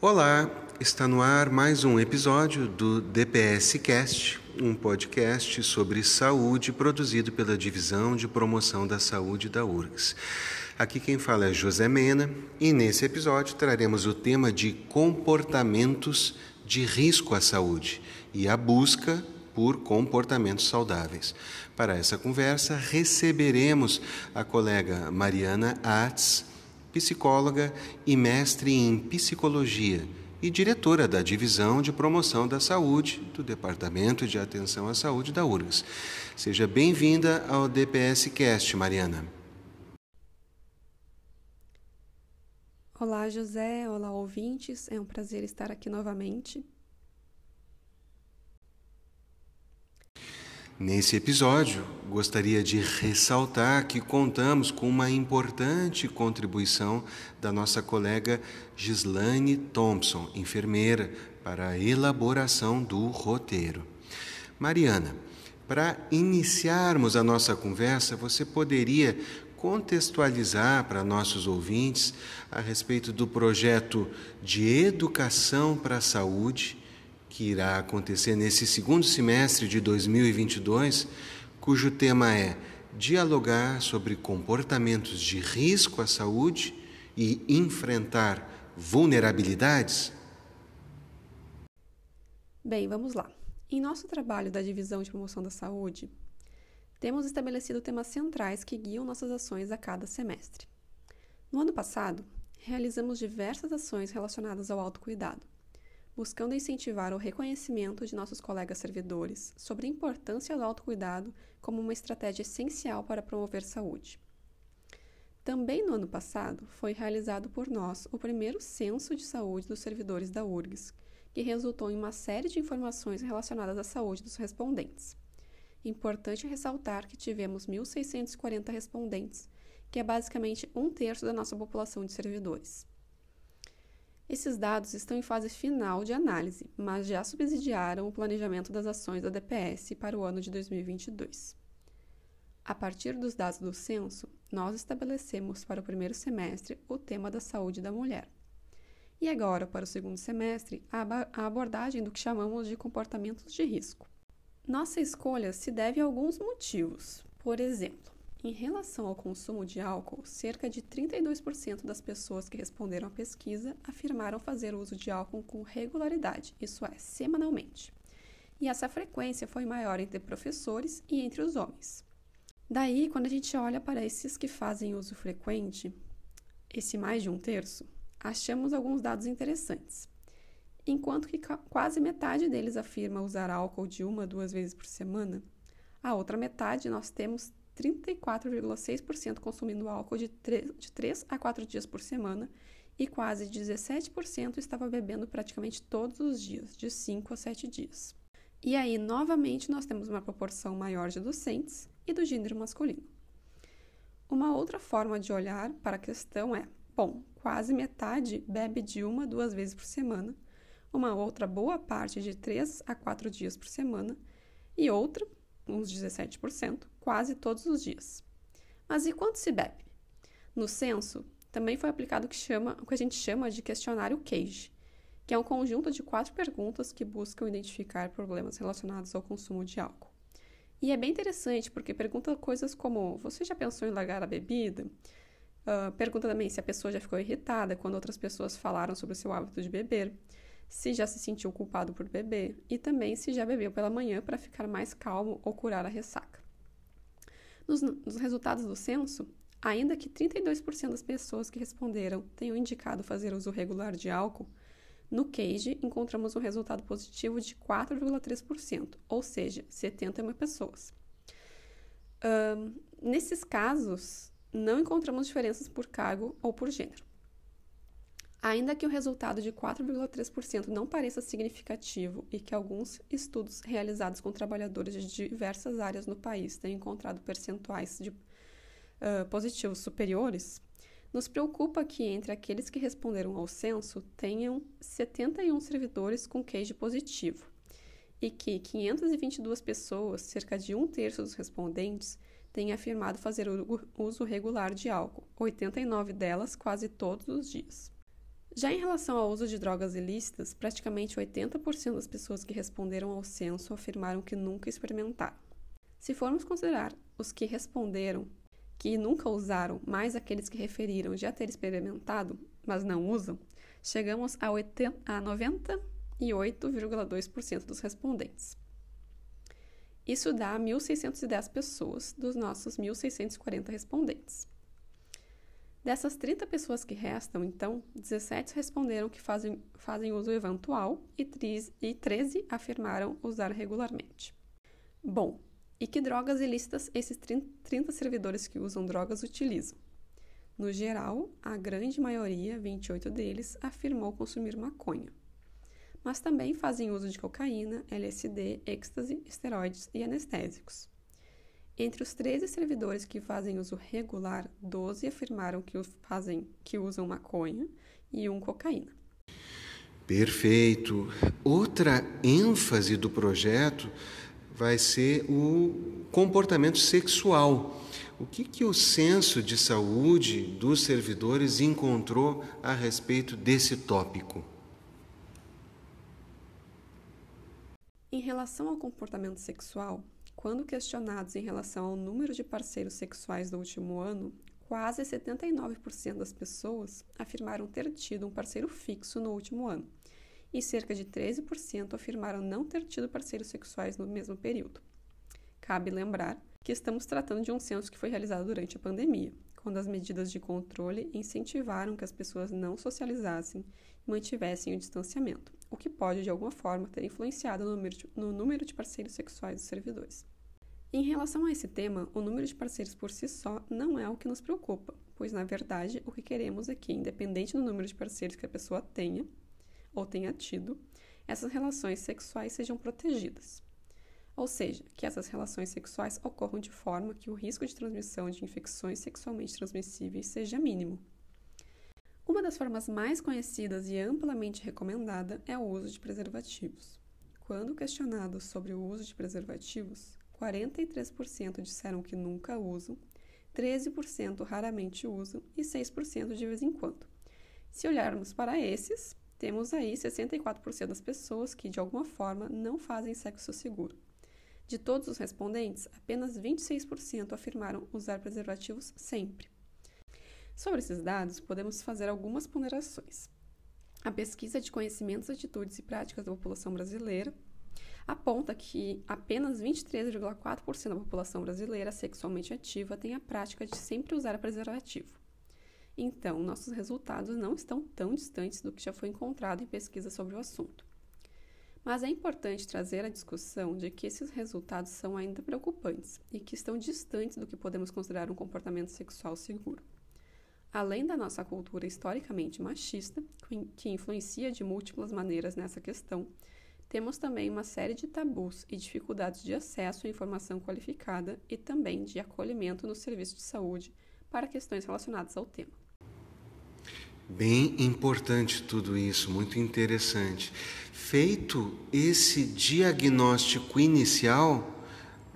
Olá, está no ar mais um episódio do DPS Cast, um podcast sobre saúde produzido pela Divisão de Promoção da Saúde da URGS. Aqui quem fala é José Mena e nesse episódio traremos o tema de comportamentos de risco à saúde e a busca por comportamentos saudáveis. Para essa conversa, receberemos a colega Mariana Atz, psicóloga e mestre em psicologia e diretora da Divisão de Promoção da Saúde do Departamento de Atenção à Saúde da URGS. Seja bem-vinda ao DPS Cast, Mariana. Olá, José. Olá, ouvintes. É um prazer estar aqui novamente. Nesse episódio, gostaria de ressaltar que contamos com uma importante contribuição da nossa colega Gislaine Thompson, enfermeira, para a elaboração do roteiro. Mariana, para iniciarmos a nossa conversa, você poderia contextualizar para nossos ouvintes a respeito do projeto de educação para a saúde que irá acontecer nesse segundo semestre de 2022, cujo tema é dialogar sobre comportamentos de risco à saúde e enfrentar vulnerabilidades? Bem, vamos lá. Em nosso trabalho da Divisão de Promoção da Saúde, temos estabelecido temas centrais que guiam nossas ações a cada semestre. No ano passado, realizamos diversas ações relacionadas ao autocuidado buscando incentivar o reconhecimento de nossos colegas servidores sobre a importância do autocuidado como uma estratégia essencial para promover saúde. Também no ano passado, foi realizado por nós o primeiro censo de saúde dos servidores da URGS, que resultou em uma série de informações relacionadas à saúde dos respondentes. Importante ressaltar que tivemos 1.640 respondentes, que é basicamente um terço da nossa população de servidores. Esses dados estão em fase final de análise, mas já subsidiaram o planejamento das ações da DPS para o ano de 2022. A partir dos dados do censo, nós estabelecemos para o primeiro semestre o tema da saúde da mulher. E agora, para o segundo semestre, a abordagem do que chamamos de comportamentos de risco. Nossa escolha se deve a alguns motivos. Por exemplo, em relação ao consumo de álcool, cerca de 32% das pessoas que responderam à pesquisa afirmaram fazer uso de álcool com regularidade, isso é, semanalmente. E essa frequência foi maior entre professores e entre os homens. Daí, quando a gente olha para esses que fazem uso frequente, esse mais de um terço, achamos alguns dados interessantes. Enquanto que quase metade deles afirma usar álcool de uma a duas vezes por semana, a outra metade nós temos 34,6% consumindo álcool de 3, de 3 a 4 dias por semana e quase 17% estava bebendo praticamente todos os dias, de 5 a 7 dias. E aí, novamente, nós temos uma proporção maior de docentes e do gênero masculino. Uma outra forma de olhar para a questão é: bom, quase metade bebe de uma a duas vezes por semana, uma outra boa parte de 3 a 4 dias por semana, e outra, uns 17%, quase todos os dias. Mas e quanto se bebe? No censo, também foi aplicado o que, chama, o que a gente chama de questionário CAGE, que é um conjunto de quatro perguntas que buscam identificar problemas relacionados ao consumo de álcool. E é bem interessante porque pergunta coisas como: você já pensou em largar a bebida? Uh, pergunta também se a pessoa já ficou irritada quando outras pessoas falaram sobre o seu hábito de beber se já se sentiu culpado por beber e também se já bebeu pela manhã para ficar mais calmo ou curar a ressaca. Nos, nos resultados do censo, ainda que 32% das pessoas que responderam tenham indicado fazer uso regular de álcool, no CAGE encontramos um resultado positivo de 4,3%, ou seja, 71 pessoas. Um, nesses casos, não encontramos diferenças por cargo ou por gênero. Ainda que o resultado de 4,3% não pareça significativo e que alguns estudos realizados com trabalhadores de diversas áreas no país tenham encontrado percentuais de, uh, positivos superiores, nos preocupa que entre aqueles que responderam ao censo tenham 71 servidores com queijo positivo e que 522 pessoas, cerca de um terço dos respondentes, tenham afirmado fazer uso regular de álcool, 89 delas quase todos os dias. Já em relação ao uso de drogas ilícitas, praticamente 80% das pessoas que responderam ao censo afirmaram que nunca experimentaram. Se formos considerar os que responderam que nunca usaram, mais aqueles que referiram já ter experimentado, mas não usam, chegamos a, 98,2% dos respondentes. Isso dá 1.610 pessoas dos nossos 1.640 respondentes. Dessas 30 pessoas que restam, então, 17 responderam que fazem, fazem uso eventual e 13 afirmaram usar regularmente. Bom, e que drogas ilícitas esses 30 servidores que usam drogas utilizam? No geral, a grande maioria, 28 deles, afirmou consumir maconha. Mas também fazem uso de cocaína, LSD, êxtase, esteroides e anestésicos. Entre os 13 servidores que fazem uso regular, 12 afirmaram que, fazem, que usam maconha e um cocaína. Perfeito. Outra ênfase do projeto vai ser o comportamento sexual. O que, que o censo de saúde dos servidores encontrou a respeito desse tópico? Em relação ao comportamento sexual, quando questionados em relação ao número de parceiros sexuais do último ano, quase 79% das pessoas afirmaram ter tido um parceiro fixo no último ano, e cerca de 13% afirmaram não ter tido parceiros sexuais no mesmo período. Cabe lembrar que estamos tratando de um censo que foi realizado durante a pandemia, quando as medidas de controle incentivaram que as pessoas não socializassem e mantivessem o distanciamento, o que pode, de alguma forma, ter influenciado no número de, parceiros sexuais dos servidores. Em relação a esse tema, o número de parceiros por si só não é o que nos preocupa, pois, na verdade, o que queremos é que, independente do número de parceiros que a pessoa tenha ou tenha tido, essas relações sexuais sejam protegidas. Ou seja, que essas relações sexuais ocorram de forma que o risco de transmissão de infecções sexualmente transmissíveis seja mínimo. Uma das formas mais conhecidas e amplamente recomendada é o uso de preservativos. Quando questionados sobre o uso de preservativos, 43% disseram que nunca usam, 13% raramente usam e 6% de vez em quando. Se olharmos para esses, temos aí 64% das pessoas que de alguma forma não fazem sexo seguro. De todos os respondentes, apenas 26% afirmaram usar preservativos sempre. Sobre esses dados, podemos fazer algumas ponderações. A pesquisa de conhecimentos, atitudes e práticas da população brasileira aponta que apenas 23,4% da população brasileira sexualmente ativa tem a prática de sempre usar preservativo. Então, nossos resultados não estão tão distantes do que já foi encontrado em pesquisas sobre o assunto. Mas é importante trazer a discussão de que esses resultados são ainda preocupantes e que estão distantes do que podemos considerar um comportamento sexual seguro. Além da nossa cultura historicamente machista, que influencia de múltiplas maneiras nessa questão, temos também uma série de tabus e dificuldades de acesso à informação qualificada e também de acolhimento no serviço de saúde para questões relacionadas ao tema. Bem importante tudo isso, muito interessante. Feito esse diagnóstico inicial,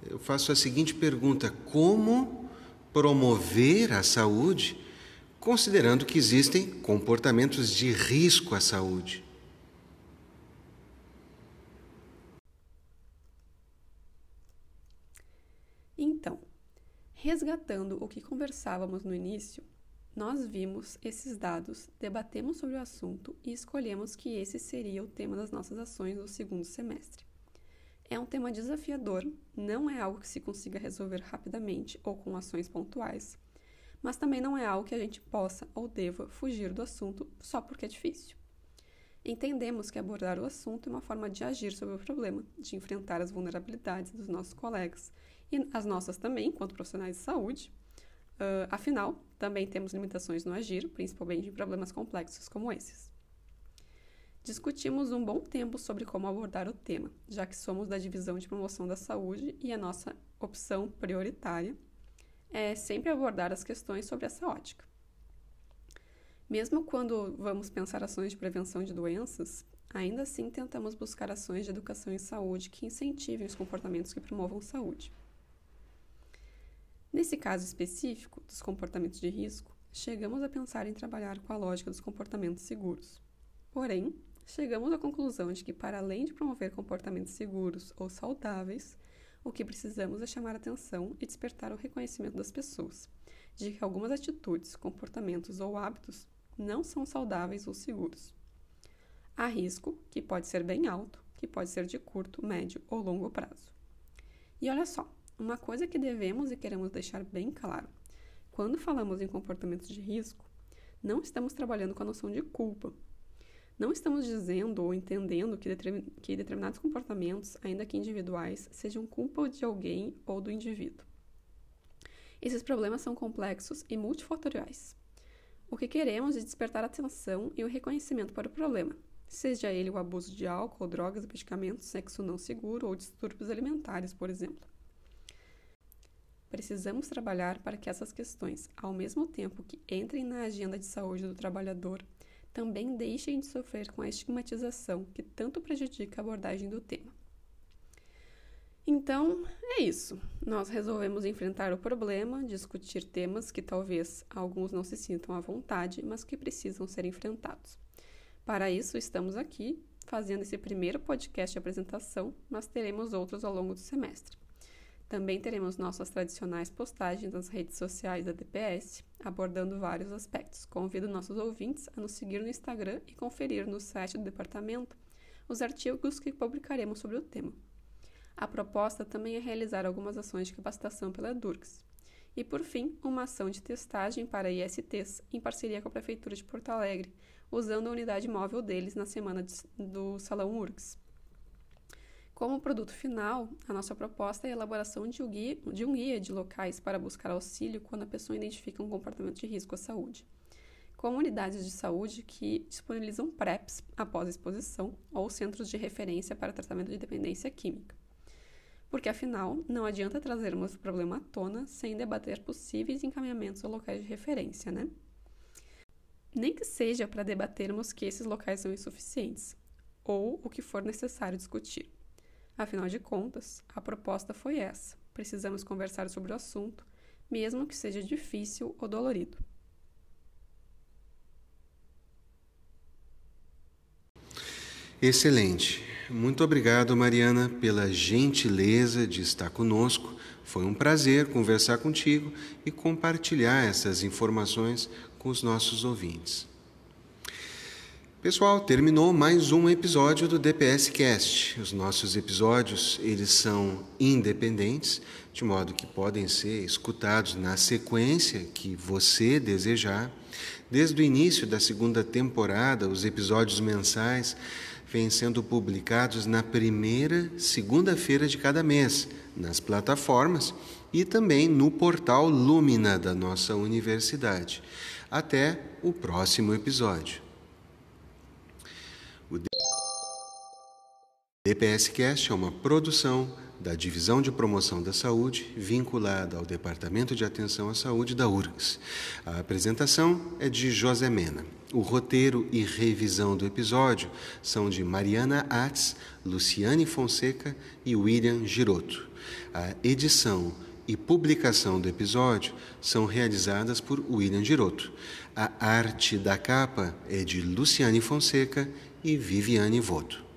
eu faço a seguinte pergunta: como promover a saúde, considerando que existem comportamentos de risco à saúde? Resgatando o que conversávamos no início, nós vimos esses dados, debatemos sobre o assunto e escolhemos que esse seria o tema das nossas ações no segundo semestre. É um tema desafiador, não é algo que se consiga resolver rapidamente ou com ações pontuais, mas também não é algo que a gente possa ou deva fugir do assunto só porque é difícil. Entendemos que abordar o assunto é uma forma de agir sobre o problema, de enfrentar as vulnerabilidades dos nossos colegas e as nossas também, enquanto profissionais de saúde. Uh, afinal, também temos limitações no agir, principalmente em problemas complexos como esses. Discutimos um bom tempo sobre como abordar o tema, já que somos da divisão de promoção da saúde e a nossa opção prioritária é sempre abordar as questões sobre essa ótica. Mesmo quando vamos pensar ações de prevenção de doenças, ainda assim tentamos buscar ações de educação em saúde que incentivem os comportamentos que promovam saúde. Nesse caso específico dos comportamentos de risco, chegamos a pensar em trabalhar com a lógica dos comportamentos seguros. Porém, chegamos à conclusão de que, para além de promover comportamentos seguros ou saudáveis, o que precisamos é chamar atenção e despertar o reconhecimento das pessoas de que algumas atitudes, comportamentos ou hábitos não são saudáveis ou seguros. Há risco, que pode ser bem alto, que pode ser de curto, médio ou longo prazo. E olha só, uma coisa que devemos e queremos deixar bem claro: quando falamos em comportamentos de risco, não estamos trabalhando com a noção de culpa, não estamos dizendo ou entendendo que, que determinados comportamentos, ainda que individuais, sejam culpa de alguém ou do indivíduo. Esses problemas são complexos e multifatoriais. O que queremos é despertar atenção e o reconhecimento para o problema, seja ele o abuso de álcool, drogas, medicamentos, sexo não seguro ou distúrbios alimentares, por exemplo. Precisamos trabalhar para que essas questões, ao mesmo tempo que entrem na agenda de saúde do trabalhador, também deixem de sofrer com a estigmatização que tanto prejudica a abordagem do tema. Então, é isso. Nós resolvemos enfrentar o problema, discutir temas que talvez alguns não se sintam à vontade, mas que precisam ser enfrentados. Para isso, estamos aqui fazendo esse primeiro podcast de apresentação, mas teremos outros ao longo do semestre. Também teremos nossas tradicionais postagens nas redes sociais da DPS, abordando vários aspectos. Convido nossos ouvintes a nos seguir no Instagram e conferir no site do departamento os artigos que publicaremos sobre o tema. A proposta também é realizar algumas ações de capacitação pela DURCS. E, por fim, uma ação de testagem para ISTs, em parceria com a Prefeitura de Porto Alegre, usando a unidade móvel deles na semana do Salão URGS. Como produto final, a nossa proposta é a elaboração de um, guia, de um guia de locais para buscar auxílio quando a pessoa identifica um comportamento de risco à saúde. Comunidades de saúde que disponibilizam PrEPs após exposição ou centros de referência para tratamento de dependência química. Porque, afinal, não adianta trazermos o problema à tona sem debater possíveis encaminhamentos a locais de referência, né? Nem que seja para debatermos que esses locais são insuficientes, ou o que for necessário discutir. Afinal de contas, a proposta foi essa: precisamos conversar sobre o assunto, mesmo que seja difícil ou dolorido. Excelente. Muito obrigado, Mariana, pela gentileza de estar conosco. Foi um prazer conversar contigo e compartilhar essas informações com os nossos ouvintes. Pessoal, terminou mais um episódio do DPS Cast. Os nossos episódios, eles são independentes, de modo que podem ser escutados na sequência que você desejar. Desde o início da segunda temporada, os episódios mensais vêm sendo publicados na primeira segunda-feira de cada mês, nas plataformas e também no portal Lumina da nossa universidade. Até o próximo episódio. DPScast é uma produção da Divisão de Promoção da Saúde, vinculada ao Departamento de Atenção à Saúde da URGS. A apresentação é de José Mena. O roteiro e revisão do episódio são de Mariana Atz, Luciane Fonseca e William Giroto. A edição e publicação do episódio são realizadas por William Giroto. A arte da capa é de Luciane Fonseca e Viviane Voto.